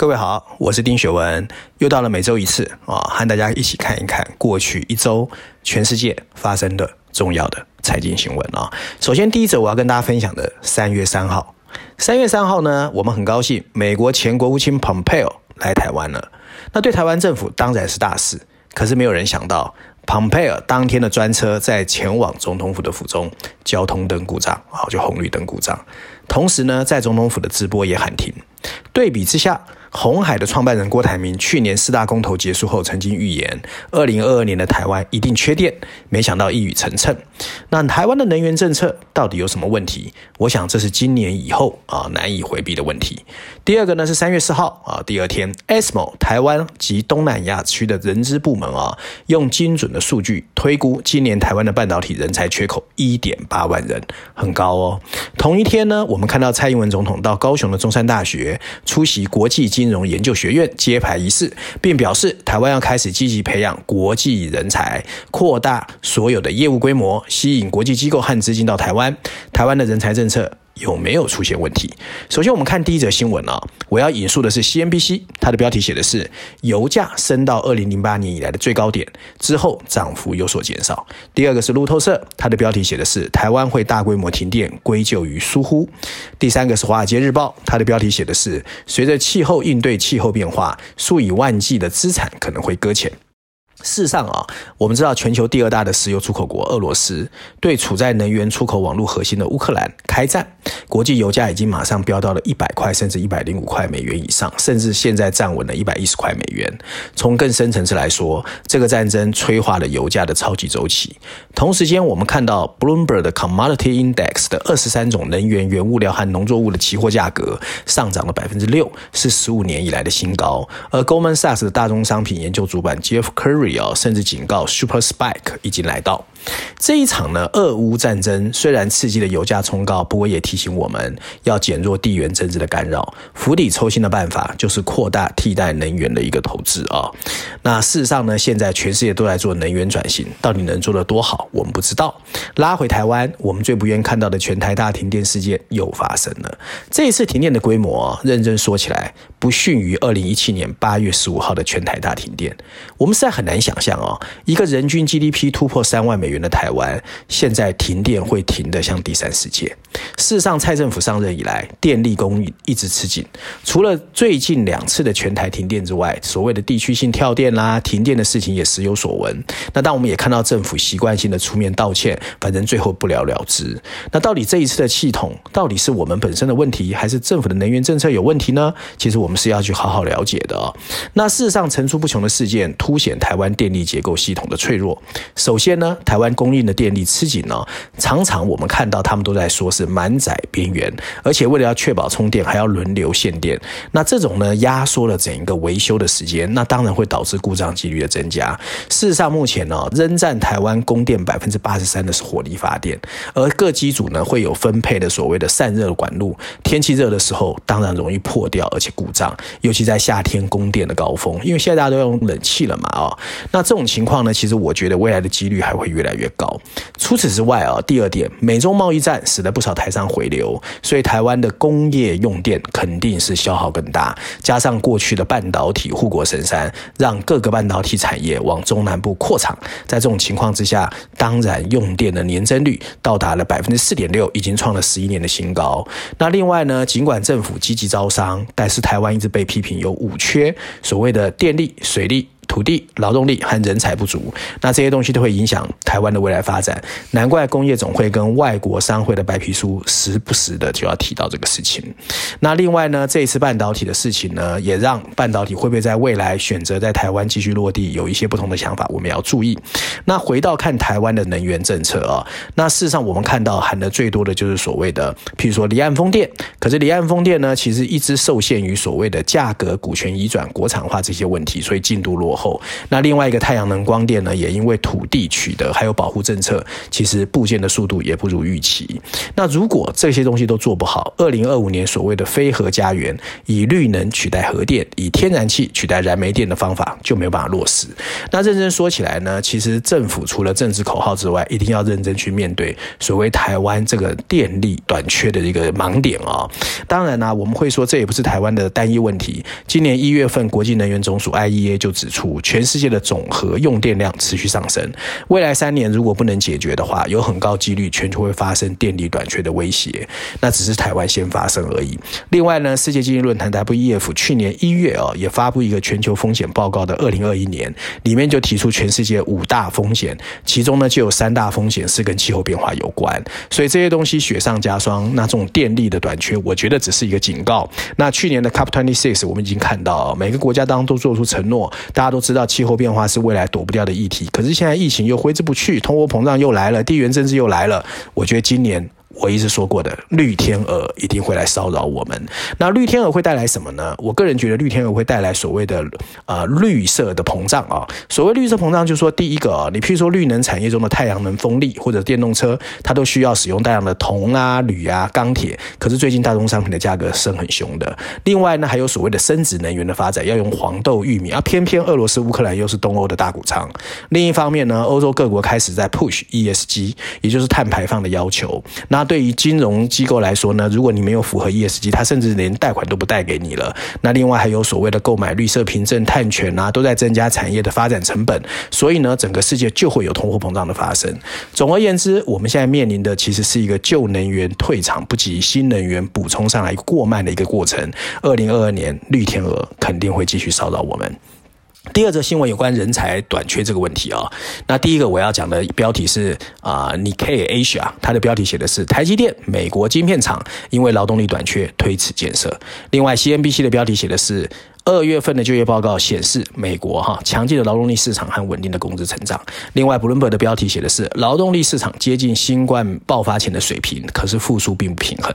各位好，我是丁雪文，又到了每周一次啊，和大家一起看一看过去一周全世界发生的重要的财经新闻啊。首先，第一则我要跟大家分享的，三月三号，三月三号呢，我们很高兴，美国前国务卿 Pompeo 来台湾了。那对台湾政府当然是大事，可是没有人想到，Pompeo 当天的专车在前往总统府的府中，交通灯故障啊，就红绿灯故障，同时呢，在总统府的直播也喊停。对比之下，鸿海的创办人郭台铭去年四大公投结束后，曾经预言，二零二二年的台湾一定缺电，没想到一语成谶。那台湾的能源政策到底有什么问题？我想这是今年以后啊难以回避的问题。第二个呢是三月四号啊，第二天，ASMO 台湾及东南亚区的人资部门啊，用精准的数据推估，今年台湾的半导体人才缺口一点八万人，很高哦。同一天呢，我们看到蔡英文总统到高雄的中山大学出席国际金融研究学院揭牌仪式，并表示台湾要开始积极培养国际人才，扩大所有的业务规模，吸引国际机构和资金到台湾。台湾的人才政策有没有出现问题？首先，我们看第一则新闻啊，我要引述的是 CNBC，它的标题写的是油价升到二零零八年以来的最高点之后，涨幅有所减少。第二个是路透社，它的标题写的是台湾会大规模停电归咎于疏忽。第三个是华尔街日报，它的标题写的是随着气候应对气候变化，数以万计的资产可能会搁浅。事实上啊，我们知道全球第二大的石油出口国俄罗斯对处在能源出口网络核心的乌克兰开战，国际油价已经马上飙到了一百块甚至一百零五块美元以上，甚至现在站稳了一百一十块美元。从更深层次来说，这个战争催化了油价的超级周期。同时间，我们看到 Bloomberg 的 Commodity Index 的二十三种能源原物料和农作物的期货价格上涨了百分之六，是十五年以来的新高。而 Goldman Sachs 的大宗商品研究主管 Jeff Curry 甚至警告，Super Spike 已经来到。这一场呢，俄乌战争虽然刺激了油价冲高，不过也提醒我们要减弱地缘政治的干扰。釜底抽薪的办法就是扩大替代能源的一个投资啊。那事实上呢，现在全世界都在做能源转型，到底能做得多好，我们不知道。拉回台湾，我们最不愿看到的全台大停电事件又发生了。这一次停电的规模，认真说起来，不逊于二零一七年八月十五号的全台大停电。我们实在很难想象哦，一个人均 GDP 突破三万美元的台湾，现在停电会停的像第三世界。事实上，蔡政府上任以来，电力供应一直吃紧。除了最近两次的全台停电之外，所谓的地区性跳电啦、停电的事情也时有所闻。那当我们也看到政府习惯性的出面道歉，反正最后不了了之。那到底这一次的系统，到底是我们本身的问题，还是政府的能源政策有问题呢？其实我们是要去好好了解的哦。那事实上，层出不穷的事件凸显台湾电力结构系统的脆弱。首先呢，台湾供应的电力吃紧呢，常常我们看到他们都在说是满载边缘，而且为了要确保充电，还要轮流限电。那这种呢，压缩了整一个维修的时间，那当然会导致故障几率的增加。事实上，目前呢，仍占台湾供电百分之八十三的是火力发电，而各机组呢会有分配的所谓的散热管路，天气热的时候当然容易破掉，而且故障，尤其在夏天供电的高峰，因为现在大家都用冷气了嘛，哦，那这种情况呢，其实我觉得未来的几率还会越来越高。除此之外啊，第二点，美中贸易战使得不少台商回流，所以台湾的工业用电肯定是消耗更大。加上过去的半导体护国神山，让各个半导体产业往中南部扩厂。在这种情况之下，当然用电的年增率到达了百分之四点六，已经创了十一年的新高。那另外呢，尽管政府积极招商，但是台湾一直被批评有五缺，所谓的电力、水利。土地、劳动力和人才不足，那这些东西都会影响台湾的未来发展。难怪工业总会跟外国商会的白皮书时不时的就要提到这个事情。那另外呢，这一次半导体的事情呢，也让半导体会不会在未来选择在台湾继续落地有一些不同的想法，我们要注意。那回到看台湾的能源政策啊，那事实上我们看到喊的最多的就是所谓的，譬如说离岸风电。可是离岸风电呢，其实一直受限于所谓的价格、股权移转、国产化这些问题，所以进度落。后。那另外一个太阳能光电呢，也因为土地取得还有保护政策，其实部件的速度也不如预期。那如果这些东西都做不好，二零二五年所谓的非核家园，以绿能取代核电，以天然气取代燃煤电的方法就没有办法落实。那认真说起来呢，其实政府除了政治口号之外，一定要认真去面对所谓台湾这个电力短缺的一个盲点啊、哦。当然呢、我们会说这也不是台湾的单一问题。今年一月份，国际能源总署 IEA 就指出，全世界的总和用电量持续上升，未来三年如果不能解决的话，有很高几率全球会发生电力短缺的威胁。那只是台湾先发生而已。另外呢，世界经济论坛 WEF 去年一月啊、也发布一个全球风险报告的二零二一年，里面就提出全世界五大风险，其中呢就有三大风险是跟气候变化有关。所以这些东西雪上加霜，那这种电力的短缺，我觉得只是一个警告。那去年的 COP26 我们已经看到，每个国家当中都做出承诺，大家都知道气候变化是未来躲不掉的议题。可是现在疫情又挥之不去，通货膨胀又来了，地缘政治又来了。我觉得今年。我一直说过的绿天鹅一定会来骚扰我们。那绿天鹅会带来什么呢？我个人觉得绿天鹅会带来所谓的呃绿色的膨胀啊。所谓绿色膨胀，就是说第一个啊，你譬如说绿能产业中的太阳能、风力或者电动车，它都需要使用大量的铜啊、铝啊、钢铁。可是最近大宗商品的价格升很凶的。另外呢，还有所谓的生质能源的发展，要用黄豆、玉米啊，偏偏俄罗斯、乌克兰又是东欧的大谷仓。另一方面呢，欧洲各国开始在 push ESG，也就是碳排放的要求。那对于金融机构来说呢，如果你没有符合 ESG，它甚至连贷款都不贷给你了。那另外还有所谓的购买绿色凭证、碳权啊，都在增加产业的发展成本。所以呢，整个世界就会有通货膨胀的发生。总而言之，我们现在面临的其实是一个旧能源退场不及新能源补充上来过慢的一个过程。二零二二年，绿天鹅肯定会继续骚扰我们。第二则新闻有关人才短缺这个问题啊、那第一个我要讲的标题是啊，Nikkei Asia，它的标题写的是台积电美国晶片厂因为劳动力短缺推迟建设。另外，CNBC 的标题写的是。二月份的就业报告显示，美国哈强劲的劳动力市场和稳定的工资成长。另外，Bloomberg 的标题写的是劳动力市场接近新冠爆发前的水平，可是复苏并不平衡。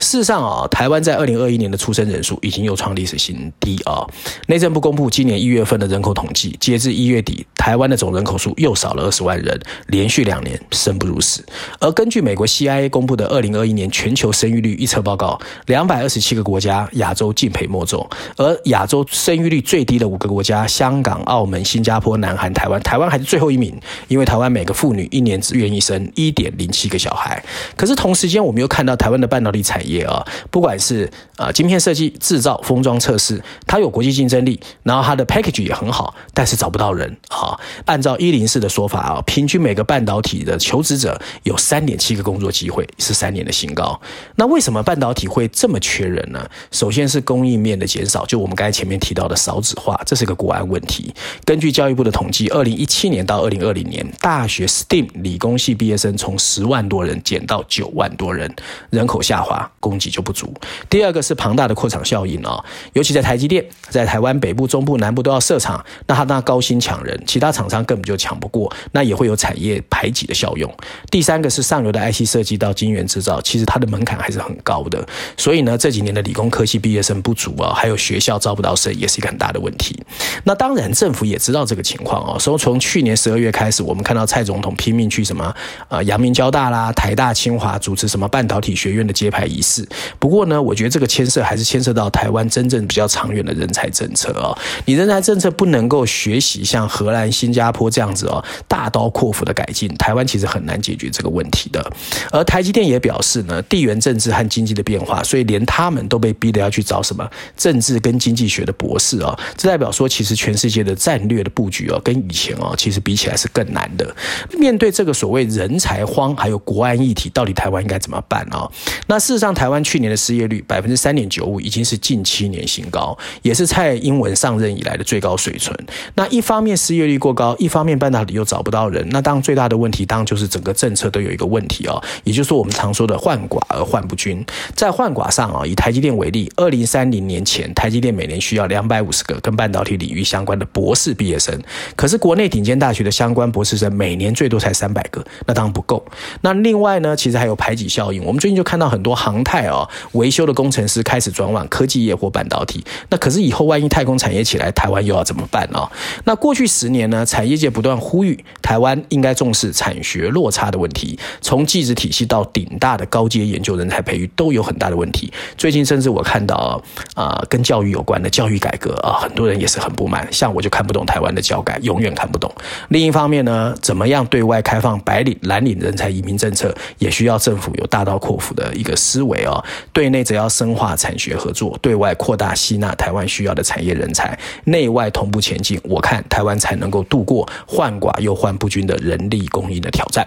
事实上啊，台湾在二零二一年的出生人数已经又创历史新低啊。内政部公布今年一月份的人口统计，截至一月底，台湾的总人口数又少了二十万人，连续两年生不如死。而根据美国 CIA 公布的二零二一年全球生育率预测报告，两百二十七个国家，亚洲敬陪末座，而亚亚洲生育率最低的五个国家：香港、澳门、新加坡、南韩、台湾。台湾还是最后一名，因为台湾每个妇女一年只愿意生一点零七个小孩。可是同时间，我们又看到台湾的半导体产业啊，不管是啊晶片设计、制造、封装、测试，它有国际竞争力，然后它的 package 也很好，但是找不到人啊。按照一零四的说法啊，平均每个半导体的求职者有三点七个工作机会，是三年的新高。那为什么半导体会这么缺人呢？首先是供应面的减少，就我们刚才。前面提到的少子化，这是个国安问题。根据教育部的统计，二零一七年到二零二零年，大学 STEAM 理工系毕业生从十万多人减到九万多人，人口下滑，供给就不足。第二个是庞大的扩厂效应啊，尤其在台积电，在台湾北部、中部、南部都要设厂，那他那高薪抢人，其他厂商根本就抢不过，那也会有产业排挤的效用。第三个是上游的 IC 设计到晶圆制造，其实它的门槛还是很高的，所以呢，这几年的理工科系毕业生不足啊，还有学校招不。到生也是一个很大的问题。那当然，政府也知道这个情况哦。所以从去年十二月开始，我们看到蔡总统拼命去什么啊，阳明交大啦、台大、清华主持什么半导体学院的揭牌仪式。不过呢，我觉得这个牵涉还是牵涉到台湾真正比较长远的人才政策哦。你人才政策不能够学习像荷兰、新加坡这样子哦，大刀阔斧的改进，台湾其实很难解决这个问题的。而台积电也表示呢，地缘政治和经济的变化，所以连他们都被逼得要去找什么政治跟经济学的博士啊，这代表说，其实全世界的战略的布局啊，跟以前啊，其实比起来是更难的。面对这个所谓人才荒，还有国安议题，到底台湾应该怎么办啊？那事实上，台湾去年的失业率百分之三点九五，已经是近七年新高，也是蔡英文上任以来的最高水准。那一方面失业率过高，一方面半导体又找不到人，那当然最大的问题，当然就是整个政策都有一个问题啊，也就是说我们常说的患寡而患不均。在患寡上啊，以台积电为例，二零三零年前，台积电每年需要两百五十个跟半导体领域相关的博士毕业生，可是国内顶尖大学的相关博士生每年最多才三百个，那当然不够。那另外呢，其实还有排挤效应。我们最近就看到很多航太啊、维修的工程师开始转往科技业或半导体。那可是以后万一太空产业起来，台湾又要怎么办啊、哦？那过去十年呢，产业界不断呼吁台湾应该重视产学落差的问题，从技职体系到顶大的高阶研究人才培育都有很大的问题。最近甚至我看到啊、跟教育有关的教育改革啊，很多人也是很不满。像我就看不懂台湾的教改，永远看不懂。另一方面呢，怎么样对外开放白领蓝领人才移民政策，也需要政府有大刀阔斧的一个思维哦。对内则要深化产学合作，对外扩大吸纳台湾需要的产业人才，内外同步前进。我看台湾才能够度过患寡又患不均的人力供应的挑战。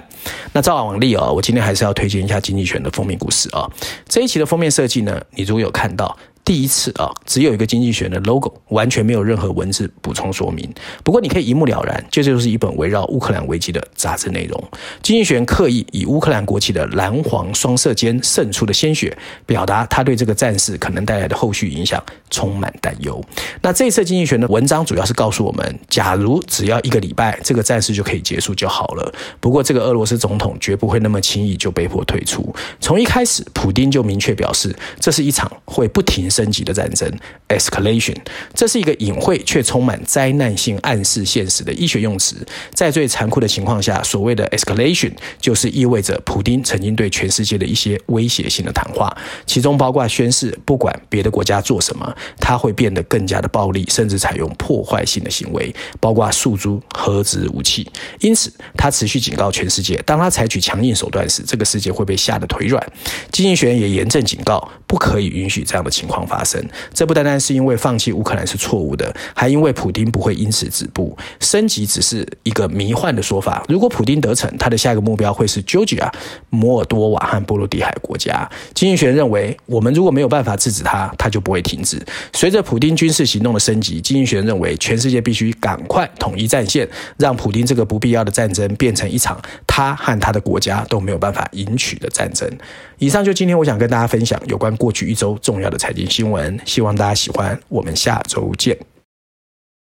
那照往例哦，我今天还是要推荐一下《经济学》的封面故事啊。这一期的封面设计呢，你如果有看到。第一次啊，只有一个经济学的 logo，完全没有任何文字补充说明。不过你可以一目了然，这就是一本围绕乌克兰危机的杂志内容。经济学人刻意以乌克兰国旗的蓝黄双色间渗出的鲜血，表达他对这个战事可能带来的后续影响充满担忧。那这一次经济学的文章主要是告诉我们，假如只要一个礼拜，这个战事就可以结束就好了。不过这个俄罗斯总统绝不会那么轻易就被迫退出。从一开始，普丁就明确表示，这是一场会不停。升级的战争，escalation，这是一个隐晦却充满灾难性暗示现实的医学用词。在最残酷的情况下，所谓的 escalation 就是意味着普丁曾经对全世界的一些威胁性的谈话，其中包括宣誓，不管别的国家做什么，他会变得更加的暴力，甚至采用破坏性的行为，包括诉诸核子武器。因此，他持续警告全世界，当他采取强硬手段时，这个世界会被吓得腿软。经济学人也严正警告，不可以允许这样的情况发生，这不单单是因为放弃乌克兰是错误的，还因为普丁不会因此止步。升级只是一个迷幻的说法。如果普丁得逞，他的下一个目标会是 Georgia、摩尔多瓦和波罗的海国家。经济学认为，我们如果没有办法制止他，他就不会停止。随着普丁军事行动的升级，经济学认为，全世界必须赶快统一战线，让普丁这个不必要的战争变成一场他和他的国家都没有办法赢取的战争。以上就今天我想跟大家分享有关过去一周重要的财经新闻，希望大家喜欢。我们下周见。